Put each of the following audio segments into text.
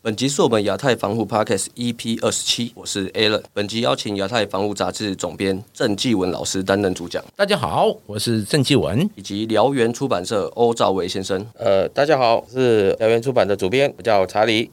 本集是我们亚太防护 Podcast EP 二十七，我是 Alan。本集邀请亚太防护杂志总编郑继文老师担任主讲，大家好，我是郑继文，以及辽源出版社欧兆维先生。呃，大家好，是辽源出版的主编，我叫查理。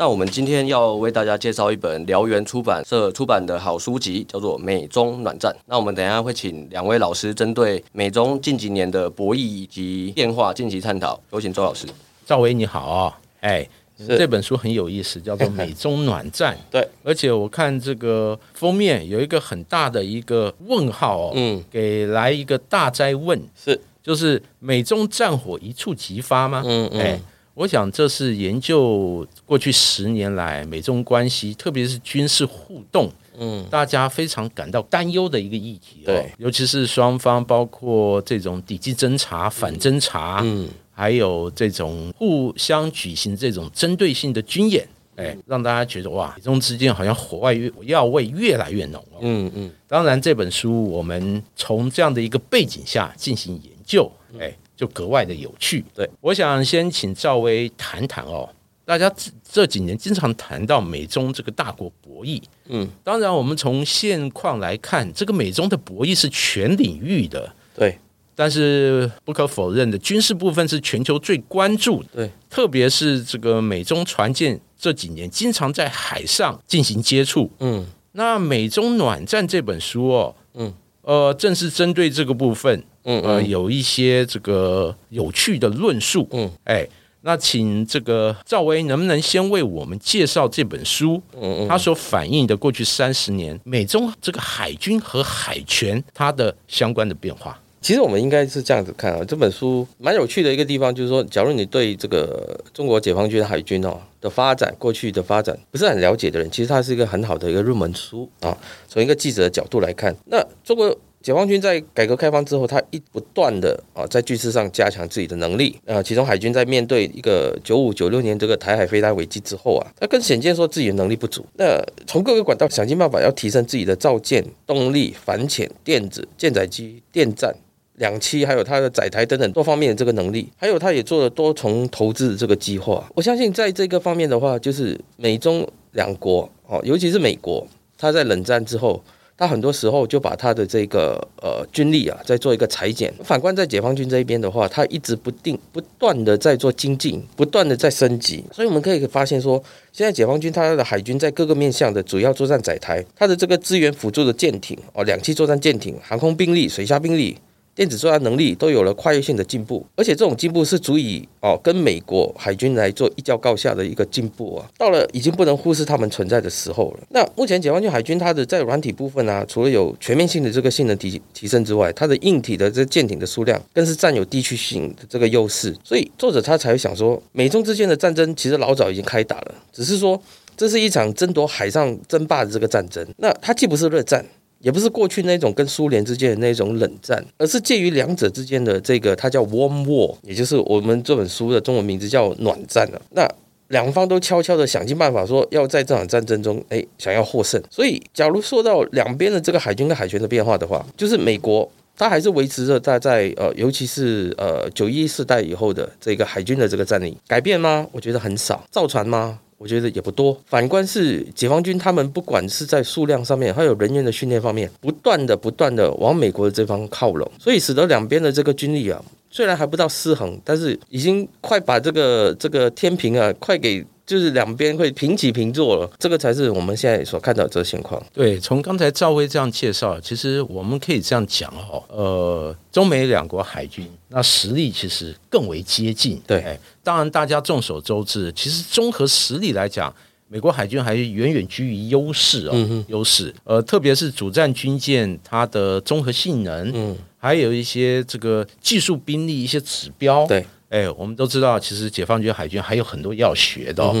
那我们今天要为大家介绍一本辽源出版社出版的好书籍，叫做《美中暖战》。那我们等一下会请两位老师针对美中近几年的博弈以及变化进行探讨。有请周老师。赵薇你好哦，哎，这本书很有意思，叫做《美中暖战》。对，而且我看这个封面有一个很大的一个问号哦，嗯，给来一个大灾问，是，就是美中战火一触即发吗？嗯嗯。我想这是研究过去十年来美中关系，特别是军事互动，嗯，大家非常感到担忧的一个议题。对，尤其是双方包括这种抵制侦查、反侦查，嗯，还有这种互相举行这种针对性的军演，哎，让大家觉得哇，美中之间好像火外越药味越来越浓。嗯嗯，当然这本书我们从这样的一个背景下进行研究，哎。就格外的有趣。对，我想先请赵薇谈谈哦。大家这这几年经常谈到美中这个大国博弈，嗯，当然我们从现况来看，这个美中的博弈是全领域的，对。但是不可否认的，军事部分是全球最关注的，对。特别是这个美中船舰这几年经常在海上进行接触，嗯。那《美中暖战》这本书哦，嗯，呃，正是针对这个部分。嗯呃，有一些这个有趣的论述。嗯，哎，那请这个赵薇能不能先为我们介绍这本书？嗯嗯，它所反映的过去三十年美中这个海军和海权它的相关的变化。其实我们应该是这样子看啊，这本书蛮有趣的一个地方，就是说，假如你对这个中国解放军海军哦的发展过去的发展不是很了解的人，其实它是一个很好的一个入门书啊。从一个记者的角度来看，那中国。解放军在改革开放之后，他一不断的啊在军事上加强自己的能力呃，其中海军在面对一个九五九六年这个台海飞弹危机之后啊，他更显见说自己的能力不足。那从各个管道想尽办法要提升自己的造舰动力、反潜、电子、舰载机、电站、两栖，还有它的载台等等多方面的这个能力，还有他也做了多重投资这个计划。我相信在这个方面的话，就是美中两国哦，尤其是美国，他在冷战之后。他很多时候就把他的这个呃军力啊，在做一个裁减。反观在解放军这一边的话，他一直不定不断的在做精进，不断的在升级。所以我们可以发现说，现在解放军它的海军在各个面向的主要作战载台，它的这个资源辅助的舰艇哦，两栖作战舰艇、航空兵力、水下兵力。电子作战能力都有了跨越性的进步，而且这种进步是足以哦跟美国海军来做一较高下的一个进步啊，到了已经不能忽视他们存在的时候了。那目前解放军海军它的在软体部分啊，除了有全面性的这个性能提提升之外，它的硬体的这舰艇的数量更是占有地区性的这个优势。所以作者他才会想说，美中之间的战争其实老早已经开打了，只是说这是一场争夺海上争霸的这个战争。那它既不是热战。也不是过去那种跟苏联之间的那种冷战，而是介于两者之间的这个，它叫 warm war，也就是我们这本书的中文名字叫暖战了。那两方都悄悄的想尽办法说要在这场战争中，哎，想要获胜。所以，假如说到两边的这个海军跟海权的变化的话，就是美国它还是维持着它在呃，尤其是呃九一四代以后的这个海军的这个战力改变吗？我觉得很少，造船吗？我觉得也不多。反观是解放军，他们不管是在数量上面，还有人员的训练方面，不断的、不断的往美国的这方靠拢，所以使得两边的这个军力啊，虽然还不到失衡，但是已经快把这个这个天平啊，快给。就是两边会平起平坐了，这个才是我们现在所看到的这个情况。对，从刚才赵薇这样介绍，其实我们可以这样讲哦，呃，中美两国海军那实力其实更为接近。对，当然大家众所周知，其实综合实力来讲，美国海军还远远居于优势哦，优势。呃，特别是主战军舰它的综合性能，嗯，还有一些这个技术兵力一些指标，对。哎，我们都知道，其实解放军海军还有很多要学的哦。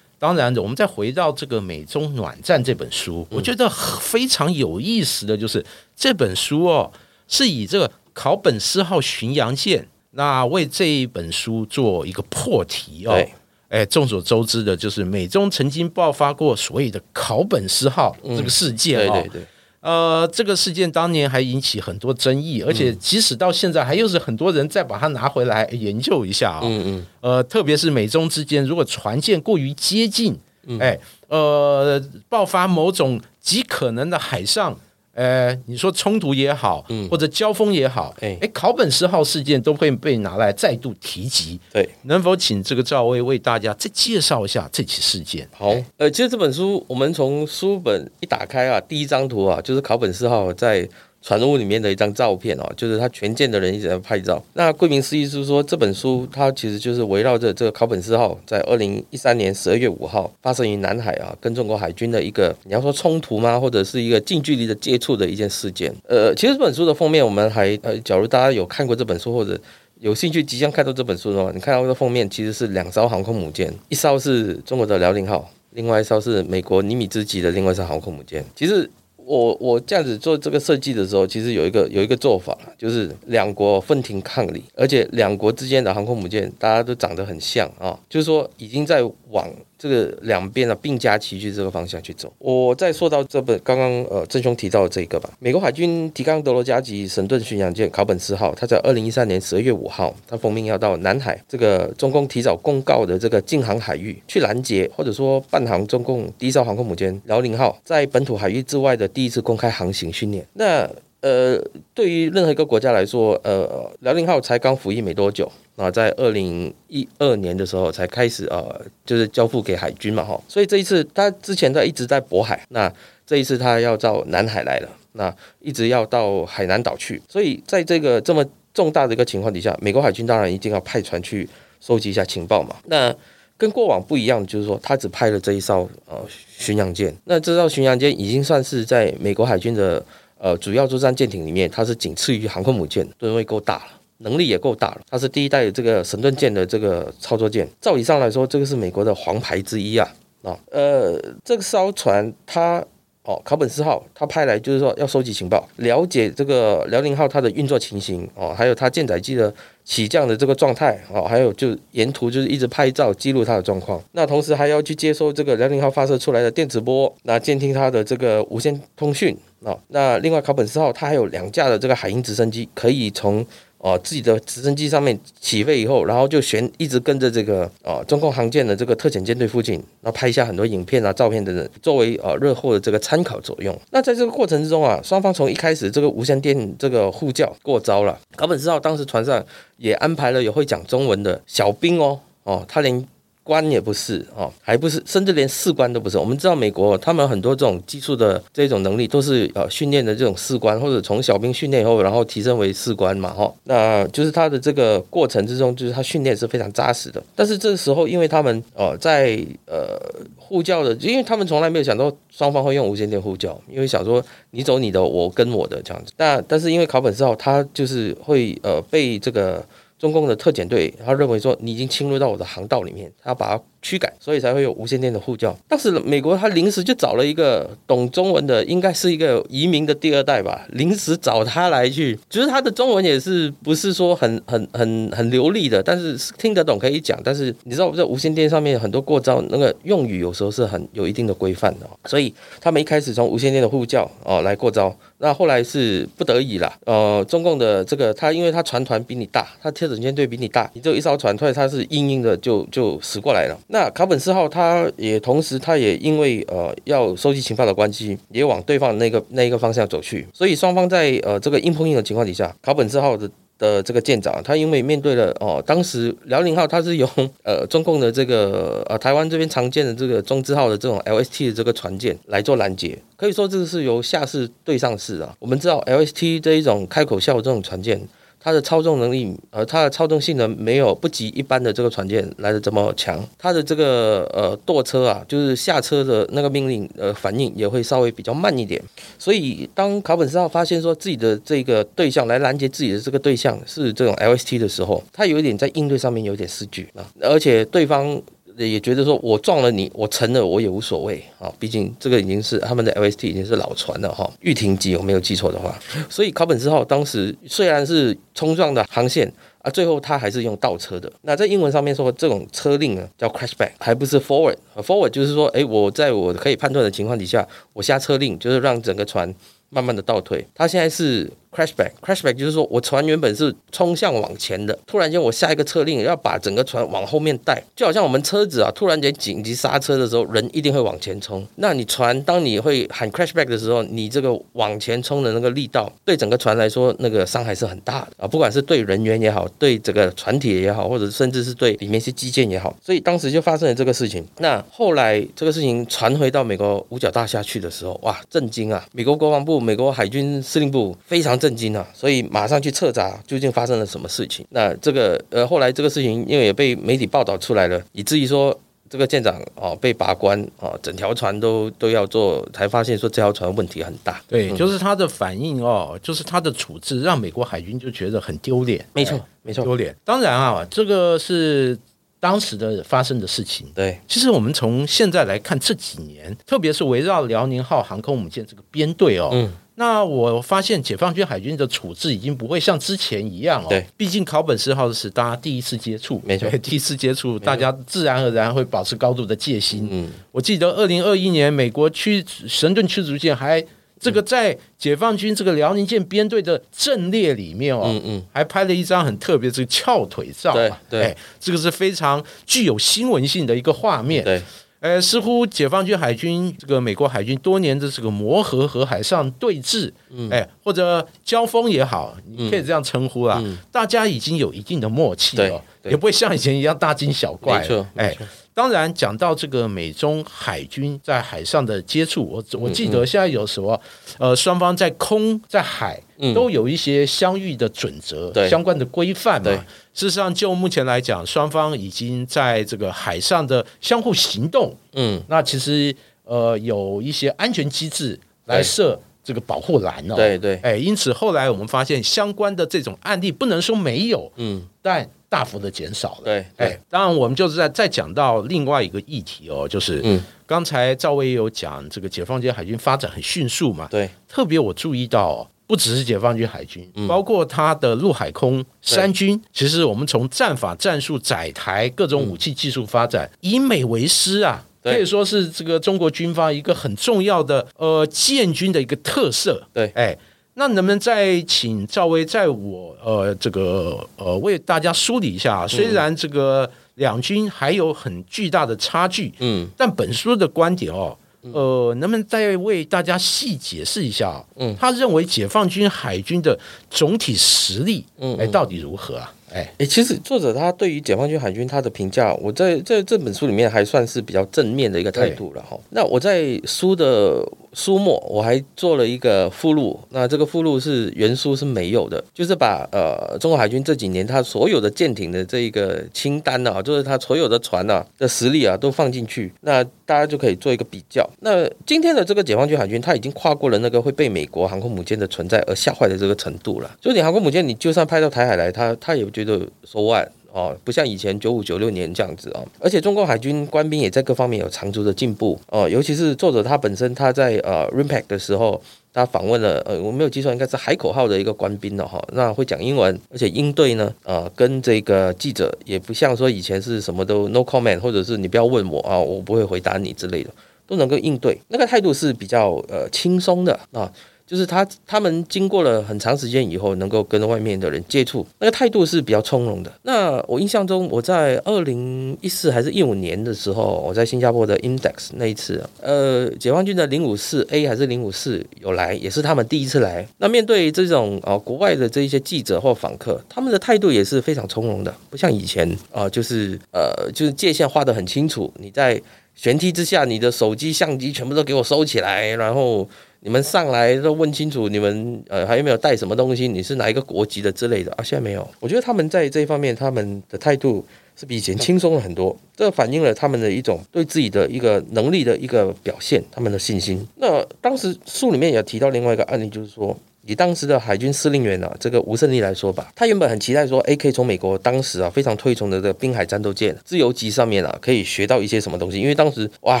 当然，我们再回到这个《美中暖战》这本书，我觉得非常有意思的就是这本书哦，是以这个考本斯号巡洋舰那为这一本书做一个破题哦。哎，众所周知的就是美中曾经爆发过所谓的考本斯号这个事件哦。对对对。呃，这个事件当年还引起很多争议，而且即使到现在，还又是很多人再把它拿回来研究一下啊。嗯嗯。呃，特别是美中之间，如果船舰过于接近，哎，呃，爆发某种极可能的海上。呃，你说冲突也好，嗯，或者交锋也好，哎，哎，考本斯号事件都会被拿来再度提及。对，能否请这个赵薇为大家再介绍一下这起事件？好，呃，其实这本书我们从书本一打开啊，第一张图啊，就是考本四号在。船坞里面的一张照片哦，就是他全舰的人一直在拍照。那顾名思义是说，这本书它其实就是围绕着这个考本斯号在二零一三年十二月五号发生于南海啊，跟中国海军的一个你要说冲突吗，或者是一个近距离的接触的一件事件。呃，其实这本书的封面我们还呃，假如大家有看过这本书或者有兴趣即将看到这本书的话，你看到这封面其实是两艘航空母舰，一艘是中国的辽宁号，另外一艘是美国尼米兹级的另外一艘航空母舰。其实。我我这样子做这个设计的时候，其实有一个有一个做法，就是两国分庭抗礼，而且两国之间的航空母舰大家都长得很像啊，就是说已经在往。这个两边呢并驾齐驱这个方向去走。我再说到这本刚刚呃郑兄提到的这个吧，美国海军提纲德罗加级神盾巡洋舰考本斯号，它在二零一三年十二月五号，它奉命要到南海这个中共提早公告的这个禁航海域去拦截或者说伴航中共第一艘航空母舰辽宁号在本土海域之外的第一次公开航行训练。那呃，对于任何一个国家来说，呃，辽宁号才刚服役没多久啊，在二零一二年的时候才开始呃，就是交付给海军嘛，哈，所以这一次他之前他一直在渤海，那这一次他要到南海来了，那一直要到海南岛去，所以在这个这么重大的一个情况底下，美国海军当然一定要派船去收集一下情报嘛。那跟过往不一样，就是说他只派了这一艘呃巡洋舰，那这艘巡洋舰已经算是在美国海军的。呃，主要作战舰艇里面，它是仅次于航空母舰，吨位够大了，能力也够大了。它是第一代这个神盾舰的这个操作舰，照以上来说，这个是美国的黄牌之一啊啊。呃，这艘船它。哦，考本斯号他派来就是说要收集情报，了解这个辽宁号它的运作情形哦，还有它舰载机的起降的这个状态哦，还有就沿途就是一直拍照记录它的状况。那同时还要去接收这个辽宁号发射出来的电磁波，那监听它的这个无线通讯哦。那另外考本斯号它还有两架的这个海鹰直升机，可以从。哦，自己的直升机上面起飞以后，然后就悬一直跟着这个哦中共航舰的这个特遣舰队附近，然后拍下很多影片啊、照片等等，作为呃日后的这个参考作用。那在这个过程之中啊，双方从一开始这个无线电这个呼叫过招了，高本知道当时船上也安排了有会讲中文的小兵哦哦，他连。官也不是哦，还不是，甚至连士官都不是。我们知道美国他们很多这种技术的这种能力都是呃训练的这种士官，或者从小兵训练以后，然后提升为士官嘛哈。那就是他的这个过程之中，就是他训练是非常扎实的。但是这时候，因为他们呃在呃呼叫的，因为他们从来没有想到双方会用无线电呼叫，因为想说你走你的，我跟我的这样子。但但是因为考本之后，他就是会呃被这个。中共的特遣队，他认为说你已经侵入到我的航道里面，他要把它驱赶，所以才会有无线电的呼叫。当时美国他临时就找了一个懂中文的，应该是一个移民的第二代吧，临时找他来去，就是他的中文也是不是说很很很很流利的，但是听得懂可以讲。但是你知道在无线电上面很多过招，那个用语有时候是很有一定的规范的，所以他们一开始从无线电的呼叫哦来过招。那后来是不得已了，呃，中共的这个他，因为他船团比你大，他特种舰队比你大，你只有一艘船，所以他是硬硬的就就驶过来了。那卡本斯号，他也同时，他也因为呃要收集情报的关系，也往对方那个那一个方向走去，所以双方在呃这个硬碰硬的情况底下，卡本斯号的。的这个舰长，他因为面对了哦，当时辽宁号它是由呃中共的这个呃台湾这边常见的这个中字号的这种 LST 的这个船舰来做拦截，可以说这个是由下士对上士啊。我们知道 LST 这一种开口笑这种船舰。它的操纵能力，呃，它的操纵性能没有不及一般的这个船舰来的这么强。它的这个呃舵车啊，就是下车的那个命令，呃，反应也会稍微比较慢一点。所以当卡本斯号发现说自己的这个对象来拦截自己的这个对象是这种 LST 的时候，他有一点在应对上面有点失据啊，而且对方。也觉得说我撞了你，我沉了我也无所谓啊，毕竟这个已经是他们的 LST 已经是老船了哈，玉婷级我没有记错的话，所以考本斯号当时虽然是冲撞的航线。啊，最后他还是用倒车的。那在英文上面说，这种车令呢叫 crash back，还不是 forward。forward 就是说，哎，我在我可以判断的情况底下，我下车令就是让整个船慢慢的倒退。他现在是。Crashback，Crashback 就是说我船原本是冲向往前的，突然间我下一个车令要把整个船往后面带，就好像我们车子啊，突然间紧急刹车的时候，人一定会往前冲。那你船当你会喊 Crashback 的时候，你这个往前冲的那个力道，对整个船来说，那个伤害是很大的啊，不管是对人员也好，对这个船体也好，或者甚至是对里面一些基建也好，所以当时就发生了这个事情。那后来这个事情传回到美国五角大厦去的时候，哇，震惊啊！美国国防部、美国海军司令部非常震惊啊，所以。马上去彻查究竟发生了什么事情。那这个呃，后来这个事情因为也被媒体报道出来了，以至于说这个舰长哦被拔关哦，整条船都都要做，才发现说这条船问题很大。对，就是他的反应哦，就是他的处置让美国海军就觉得很丢脸。没错，没错，丢脸。当然啊，这个是当时的发生的事情。对，其实我们从现在来看这几年，特别是围绕辽宁号航空母舰这个编队哦。嗯。那我发现解放军海军的处置已经不会像之前一样哦。对，毕竟考本斯号是大家第一次接触，没错，第一次接触，大家自然而然会保持高度的戒心。嗯，我记得二零二一年美国驱神盾驱逐舰还这个在解放军这个辽宁舰编队的阵列里面哦，嗯嗯，还拍了一张很特别这个翘腿照啊，对，这个是非常具有新闻性的一个画面。对。呃，似乎解放军海军这个美国海军多年的这个磨合和海上对峙，哎，或者交锋也好，你可以这样称呼啦。大家已经有一定的默契了，也不会像以前一样大惊小怪。没错，哎。当然，讲到这个美中海军在海上的接触，我我记得现在有什么，呃，双方在空在海都有一些相遇的准则，相关的规范嘛。事实上，就目前来讲，双方已经在这个海上的相互行动，嗯，那其实呃有一些安全机制来设这个保护栏哦。对对，哎，因此后来我们发现相关的这种案例，不能说没有，嗯，但。大幅的减少了。对，哎，当然我们就是在再讲到另外一个议题哦，就是嗯，刚才赵薇也有讲，这个解放军海军发展很迅速嘛。对，特别我注意到，不只是解放军海军，包括它的陆海空三军，其实我们从战法、战术、载台各种武器技术发展，以美为师啊，可以说是这个中国军方一个很重要的呃建军的一个特色。对，哎。那能不能再请赵薇在我呃这个呃为大家梳理一下？虽然这个两军还有很巨大的差距，嗯，但本书的观点哦，呃，能不能再为大家细解释一下？嗯，他认为解放军海军的总体实力，嗯，哎，到底如何啊？哎哎，其实作者他对于解放军海军他的评价，我在在这本书里面还算是比较正面的一个态度了哈。那我在书的书末我还做了一个附录，那这个附录是原书是没有的，就是把呃中国海军这几年他所有的舰艇的这一个清单呢，就是他所有的船啊的实力啊都放进去，那大家就可以做一个比较。那今天的这个解放军海军，他已经跨过了那个会被美国航空母舰的存在而吓坏的这个程度了。就你航空母舰，你就算派到台海来，他他也觉得说万哦，不像以前九五九六年这样子哦，而且中国海军官兵也在各方面有长足的进步哦，尤其是作者他本身他在呃 RIMPAC 的时候，他访问了呃我没有记错应该是海口号的一个官兵了哈，那会讲英文，而且应对呢呃跟这个记者也不像说以前是什么都 no comment 或者是你不要问我啊，我不会回答你之类的，都能够应对，那个态度是比较呃轻松的啊。就是他，他们经过了很长时间以后，能够跟外面的人接触，那个态度是比较从容的。那我印象中，我在二零一四还是一五年的时候，我在新加坡的 Index 那一次，呃，解放军的零五四 A 还是零五四有来，也是他们第一次来。那面对这种啊国外的这一些记者或访客，他们的态度也是非常从容的，不像以前啊，就是呃，就是界限画得很清楚。你在舷梯之下，你的手机、相机全部都给我收起来，然后。你们上来都问清楚，你们呃还有没有带什么东西？你是哪一个国籍的之类的啊？现在没有。我觉得他们在这一方面，他们的态度是比以前轻松了很多。这反映了他们的一种对自己的一个能力的一个表现，他们的信心。那当时书里面也提到另外一个案例，就是说以当时的海军司令员啊，这个吴胜利来说吧，他原本很期待说，哎，可以从美国当时啊非常推崇的这个滨海战斗舰自由级上面啊，可以学到一些什么东西。因为当时哇，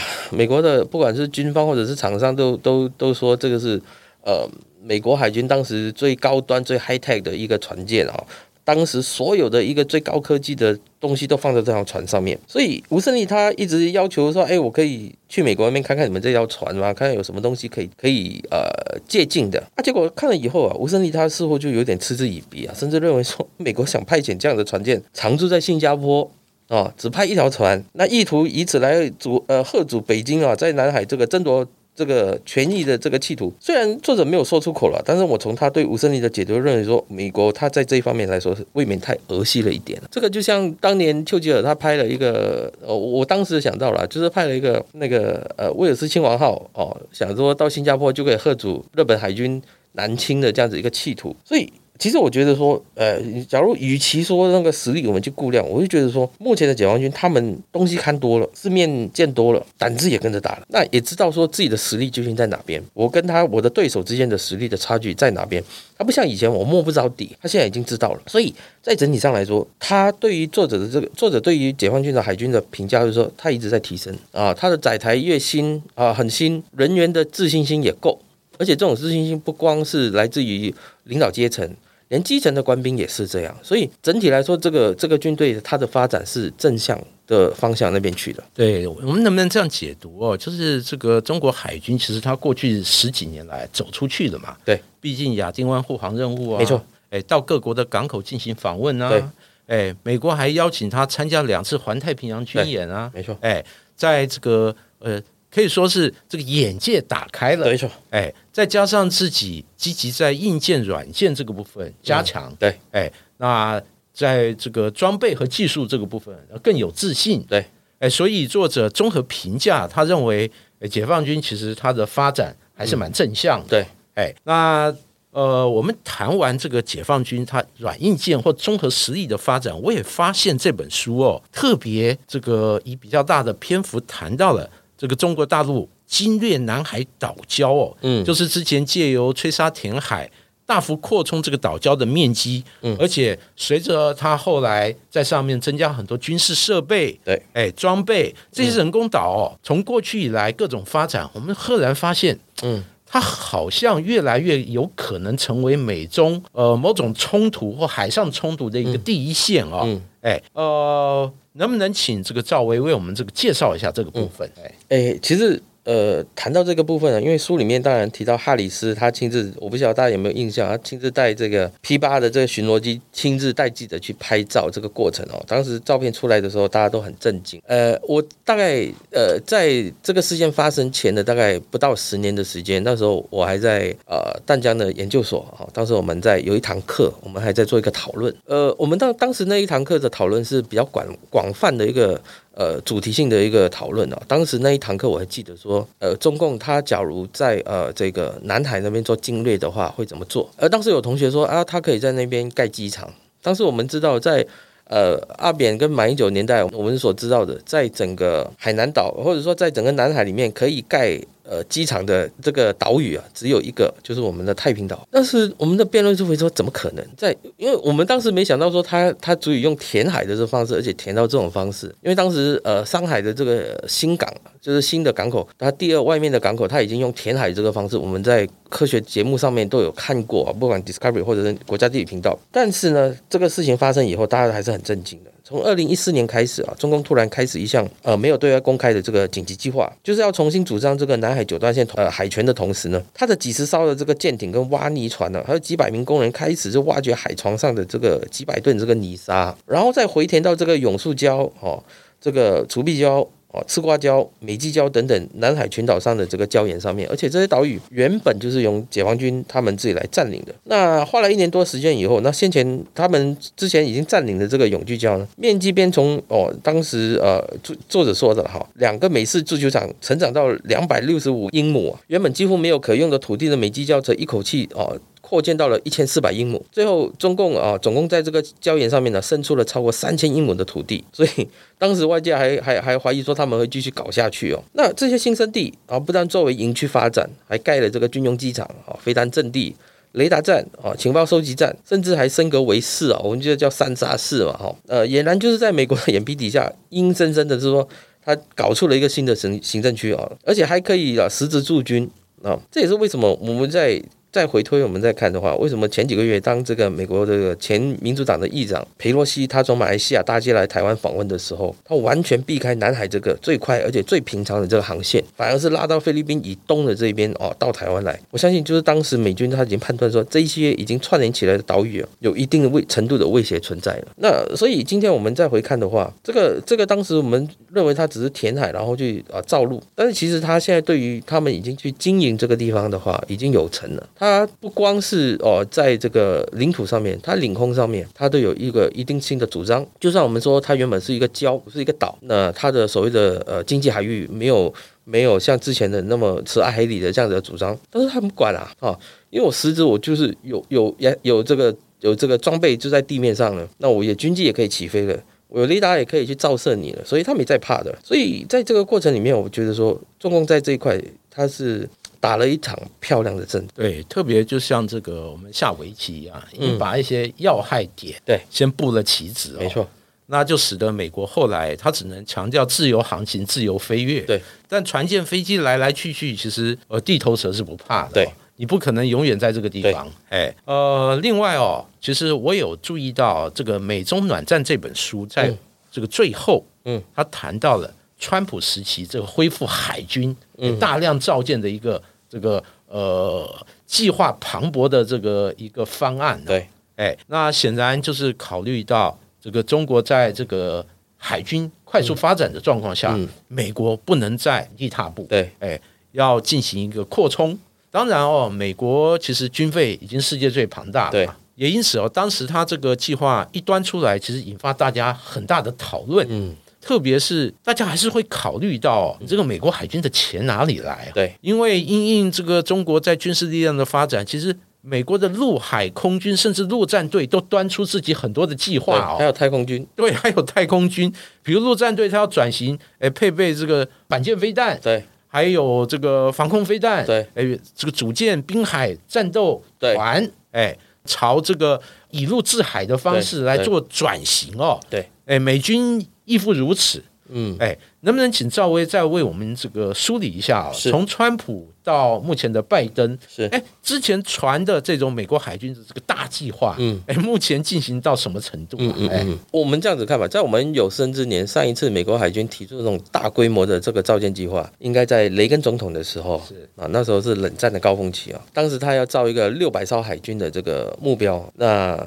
美国的不管是军方或者是厂商都都都说这个是呃美国海军当时最高端最 high tech 的一个船舰啊。当时所有的一个最高科技的东西都放在这条船上面，所以吴胜利他一直要求说：“哎，我可以去美国那边看看你们这条船吗？看看有什么东西可以可以呃借鉴的。”啊，结果看了以后啊，吴胜利他似乎就有点嗤之以鼻啊，甚至认为说美国想派遣这样的船舰常驻在新加坡啊，只派一条船，那意图以此来阻呃贺阻北京啊在南海这个争夺。这个权益的这个企图，虽然作者没有说出口了，但是我从他对吴胜利的解读认为说，美国他在这一方面来说是未免太儿戏了一点。这个就像当年丘吉尔他拍了一个，呃，我当时想到了，就是拍了一个那个呃威尔斯亲王号哦，想说到新加坡就可以贺阻日本海军南侵的这样子一个企图，所以。其实我觉得说，呃，假如与其说那个实力我们去估量，我就觉得说，目前的解放军他们东西看多了，世面见多了，胆子也跟着大了，那也知道说自己的实力究竟在哪边，我跟他我的对手之间的实力的差距在哪边。他不像以前我摸不着底，他现在已经知道了。所以在整体上来说，他对于作者的这个作者对于解放军的海军的评价就是说，他一直在提升啊，他的载台越新啊，很新，人员的自信心也够，而且这种自信心不光是来自于领导阶层。连基层的官兵也是这样，所以整体来说，这个这个军队它的发展是正向的方向那边去的。对我们能不能这样解读哦？就是这个中国海军其实它过去十几年来走出去了嘛？对，毕竟亚丁湾护航任务啊，没错。哎，到各国的港口进行访问啊，对。哎，美国还邀请他参加两次环太平洋军演啊，没错。哎，在这个呃。可以说是这个眼界打开了，没错，哎，再加上自己积极在硬件、软件这个部分加强，对，哎，那在这个装备和技术这个部分更有自信，对，哎，所以作者综合评价，他认为解放军其实它的发展还是蛮正向的，对，哎，那呃，我们谈完这个解放军它软硬件或综合实力的发展，我也发现这本书哦，特别这个以比较大的篇幅谈到了。这个中国大陆侵略南海岛礁哦，嗯，就是之前借由吹沙填海，大幅扩充这个岛礁的面积，嗯，而且随着它后来在上面增加很多军事设备，对，哎，装备这些人工岛哦，从过去以来各种发展，我们赫然发现，嗯，它好像越来越有可能成为美中呃某种冲突或海上冲突的一个第一线啊，嗯，哎，呃。能不能请这个赵薇为我们这个介绍一下这个部分？哎，哎，其实。呃，谈到这个部分呢，因为书里面当然提到哈里斯他亲自，我不晓得大家有没有印象，他亲自带这个 P 八的这个巡逻机，亲自带记者去拍照这个过程哦。当时照片出来的时候，大家都很震惊。呃，我大概呃在这个事件发生前的大概不到十年的时间，那时候我还在呃淡江的研究所啊，当时我们在有一堂课，我们还在做一个讨论。呃，我们当当时那一堂课的讨论是比较广广泛的一个。呃，主题性的一个讨论啊，当时那一堂课我还记得说，呃，中共他假如在呃这个南海那边做侵略的话，会怎么做？呃当时有同学说啊，他可以在那边盖机场。当时我们知道，在呃阿扁跟马英九年代，我们所知道的，在整个海南岛或者说在整个南海里面可以盖。呃，机场的这个岛屿啊，只有一个，就是我们的太平岛。但是我们的辩论就会说，怎么可能？在因为我们当时没想到说，他他足以用填海的这方式，而且填到这种方式。因为当时呃，上海的这个新港，就是新的港口，它第二外面的港口，它已经用填海这个方式。我们在科学节目上面都有看过啊，不管 Discovery 或者是国家地理频道。但是呢，这个事情发生以后，大家还是很震惊的。从二零一四年开始啊，中共突然开始一项呃没有对外公开的这个紧急计划，就是要重新主张这个南海九段线呃海权的同时呢，它的几十艘的这个舰艇跟挖泥船呢，还有几百名工人开始就挖掘海床上的这个几百吨这个泥沙，然后再回填到这个永树礁哦，这个除壁礁。哦，赤瓜礁、美济礁等等南海群岛上的这个礁岩上面，而且这些岛屿原本就是由解放军他们自己来占领的。那花了一年多时间以后，那先前他们之前已经占领的这个永聚礁呢，面积边从哦，当时呃作作者说的哈，两个美式足球场成长到两百六十五英亩，原本几乎没有可用的土地的美济礁，则一口气哦。扩建到了一千四百英亩，最后中共啊，总共在这个礁岩上面呢，生出了超过三千英亩的土地，所以当时外界还还还怀疑说他们会继续搞下去哦。那这些新生地啊，不但作为营区发展，还盖了这个军用机场啊、飞弹阵地。雷达站啊、情报收集站，甚至还升格为市啊，我们就叫三沙市嘛，哈，呃，俨然就是在美国的眼皮底下，阴森森的是说，他搞出了一个新的行行政区啊，而且还可以啊实质驻军啊，这也是为什么我们在。再回推，我们再看的话，为什么前几个月当这个美国这个前民主党的议长佩洛西他从马来西亚搭机来台湾访问的时候，他完全避开南海这个最快而且最平常的这个航线，反而是拉到菲律宾以东的这一边哦，到台湾来。我相信就是当时美军他已经判断说，这一些已经串联起来的岛屿啊有一定的威程度的威胁存在了。那所以今天我们再回看的话，这个这个当时我们认为它只是填海然后去啊造陆，但是其实他现在对于他们已经去经营这个地方的话，已经有成了。它不光是哦，在这个领土上面，它领空上面，它都有一个一定性的主张。就算我们说它原本是一个礁，不是一个岛，那它的所谓的呃经济海域没有没有像之前的那么慈爱海里的这样子的主张，但是他们管啊啊，因为我实质我就是有有也有这个有这个装备就在地面上了，那我也军机也可以起飞了，我雷达也可以去照射你了，所以他们也在怕的。所以在这个过程里面，我觉得说中共在这一块它是。打了一场漂亮的阵，对，特别就像这个我们下围棋一样，你把一些要害点对。先布了棋子，没错，那就使得美国后来它只能强调自由航行、自由飞跃，对，但船舰、飞机来来去去，其实呃地头蛇是不怕的，对，你不可能永远在这个地方，哎，呃，另外哦，其实我有注意到这个《美中暖战》这本书在这个最后，嗯，他谈到了川普时期这个恢复海军大量造舰的一个。这个呃，计划磅礴的这个一个方案，对，哎，那显然就是考虑到这个中国在这个海军快速发展的状况下，美国不能再一踏步，对，哎，要进行一个扩充。当然哦，美国其实军费已经世界最庞大了，对，也因此哦，当时他这个计划一端出来，其实引发大家很大的讨论，嗯。特别是大家还是会考虑到，你这个美国海军的钱哪里来？对，因为因应这个中国在军事力量的发展，其实美国的陆海空军甚至陆战队都端出自己很多的计划哦，还有太空军，对，还有太空军，比如陆战队它要转型，哎，配备这个反舰飞弹，对，还有这个防空飞弹，对，哎，这个组建滨海战斗团，哎，朝这个以陆制海的方式来做转型哦，对，哎，美军。亦复如此，嗯，哎，能不能请赵薇再为我们这个梳理一下啊？从川普到目前的拜登，是哎，之前传的这种美国海军的这个大计划，嗯，哎，目前进行到什么程度？嗯嗯嗯，我们这样子看吧，在我们有生之年，上一次美国海军提出这种大规模的这个造舰计划，应该在雷根总统的时候，是啊，那时候是冷战的高峰期啊，当时他要造一个六百艘海军的这个目标，那。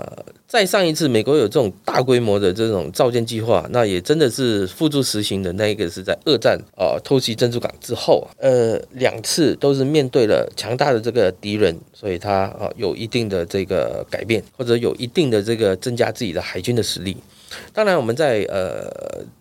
再上一次，美国有这种大规模的这种造舰计划，那也真的是付诸实行的。那一个是在二战啊偷袭珍珠港之后，呃，两次都是面对了强大的这个敌人，所以他啊有一定的这个改变，或者有一定的这个增加自己的海军的实力。当然，我们在呃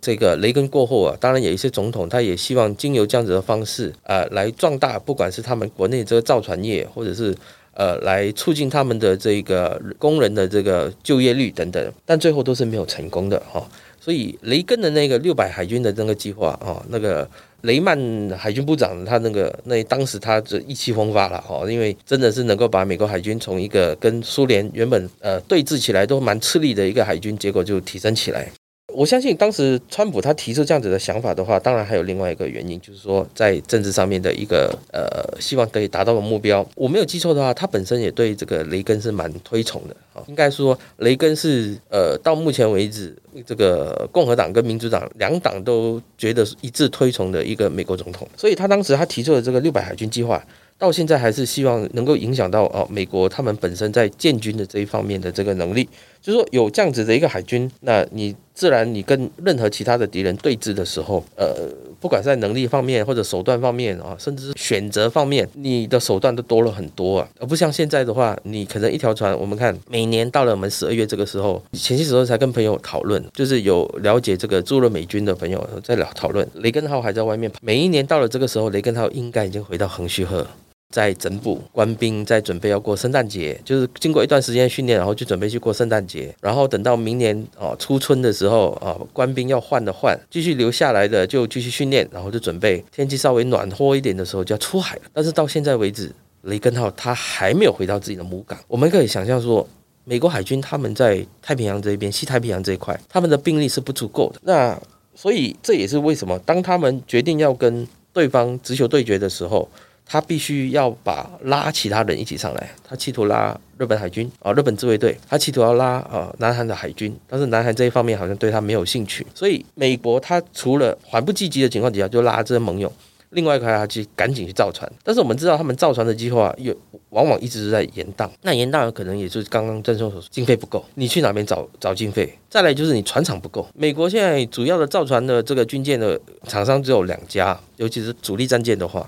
这个雷根过后啊，当然有一些总统他也希望经由这样子的方式啊来壮大，不管是他们国内这个造船业，或者是。呃，来促进他们的这个工人的这个就业率等等，但最后都是没有成功的哈。所以雷根的那个六百海军的那个计划啊，那个雷曼海军部长他那个那当时他这意气风发了哈，因为真的是能够把美国海军从一个跟苏联原本呃对峙起来都蛮吃力的一个海军，结果就提升起来。我相信当时川普他提出这样子的想法的话，当然还有另外一个原因，就是说在政治上面的一个呃，希望可以达到的目标。我没有记错的话，他本身也对这个雷根是蛮推崇的啊。应该说，雷根是呃，到目前为止，这个共和党跟民主党两党都觉得一致推崇的一个美国总统。所以他当时他提出的这个六百海军计划。到现在还是希望能够影响到哦，美国他们本身在建军的这一方面的这个能力，就是说有这样子的一个海军，那你自然你跟任何其他的敌人对峙的时候，呃，不管在能力方面或者手段方面啊，甚至是选择方面，你的手段都多了很多啊，而不像现在的话，你可能一条船，我们看每年到了我们十二月这个时候，前些时候才跟朋友讨论，就是有了解这个驻了美军的朋友在聊讨论，雷根号还在外面，每一年到了这个时候，雷根号应该已经回到横须贺。在整补官兵，在准备要过圣诞节，就是经过一段时间训练，然后就准备去过圣诞节，然后等到明年哦初春的时候啊，官兵要换的换，继续留下来的就继续训练，然后就准备天气稍微暖和一点的时候就要出海了。但是到现在为止，雷根号它还没有回到自己的母港。我们可以想象说，美国海军他们在太平洋这一边、西太平洋这一块，他们的兵力是不足够的。那所以这也是为什么当他们决定要跟对方直球对决的时候。他必须要把拉其他人一起上来，他企图拉日本海军啊，日本自卫队，他企图要拉啊南韩的海军，但是南韩这一方面好像对他没有兴趣，所以美国他除了缓不济急的情况底下就拉这些盟友，另外一块他去赶紧去造船，但是我们知道他们造船的计划又往往一直是在延宕，那延宕可能也就是刚刚郑松所说，经费不够，你去哪边找找经费？再来就是你船厂不够，美国现在主要的造船的这个军舰的厂商只有两家，尤其是主力战舰的话。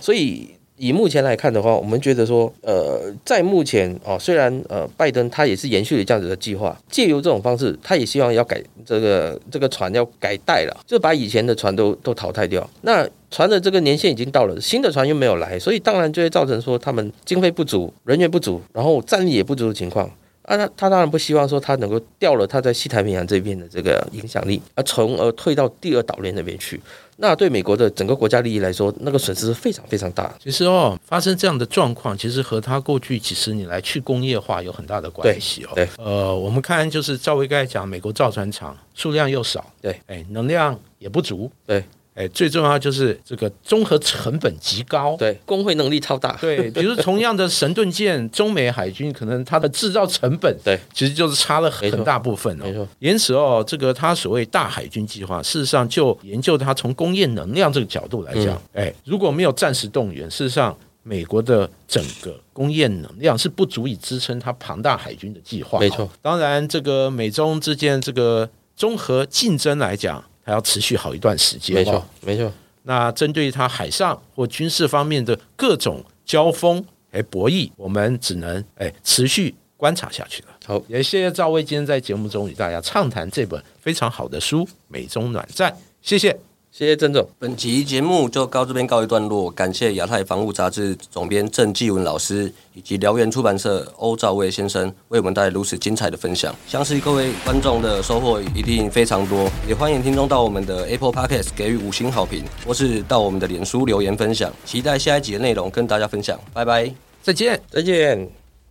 所以以目前来看的话，我们觉得说，呃，在目前哦，虽然呃，拜登他也是延续了这样子的计划，借由这种方式，他也希望要改这个这个船要改代了，就把以前的船都都淘汰掉。那船的这个年限已经到了，新的船又没有来，所以当然就会造成说他们经费不足、人员不足，然后战力也不足的情况。啊，他他当然不希望说他能够掉了他在西太平洋这边的这个影响力，而从而退到第二岛链那边去。那对美国的整个国家利益来说，那个损失是非常非常大。其实哦，发生这样的状况，其实和他过去几十年来去工业化有很大的关系哦。对，呃，我们看就是赵薇刚才讲，美国造船厂数量又少，对，哎，能量也不足，对。哎，最重要就是这个综合成本极高，对，工会能力超大，对。比如同样的神盾舰，中美海军可能它的制造成本，对，其实就是差了很大部分哦。没错，因此哦，这个它所谓大海军计划，事实上就研究它从工业能量这个角度来讲，哎，如果没有暂时动员，事实上美国的整个工业能量是不足以支撑它庞大海军的计划。没错，当然这个美中之间这个综合竞争来讲。还要持续好一段时间，没错，没错。那针对它海上或军事方面的各种交锋、哎博弈，我们只能哎持续观察下去了。好，也谢谢赵薇今天在节目中与大家畅谈这本非常好的书《美中暖战》，谢谢。谢谢郑总，本集节目就到这边告一段落。感谢亚太防务杂志总编郑继文老师以及辽源出版社欧兆卫先生为我们带来如此精彩的分享。相信各位观众的收获一定非常多，也欢迎听众到我们的 Apple Podcast 给予五星好评，或是到我们的脸书留言分享。期待下一集的内容跟大家分享，拜拜，再见，再见。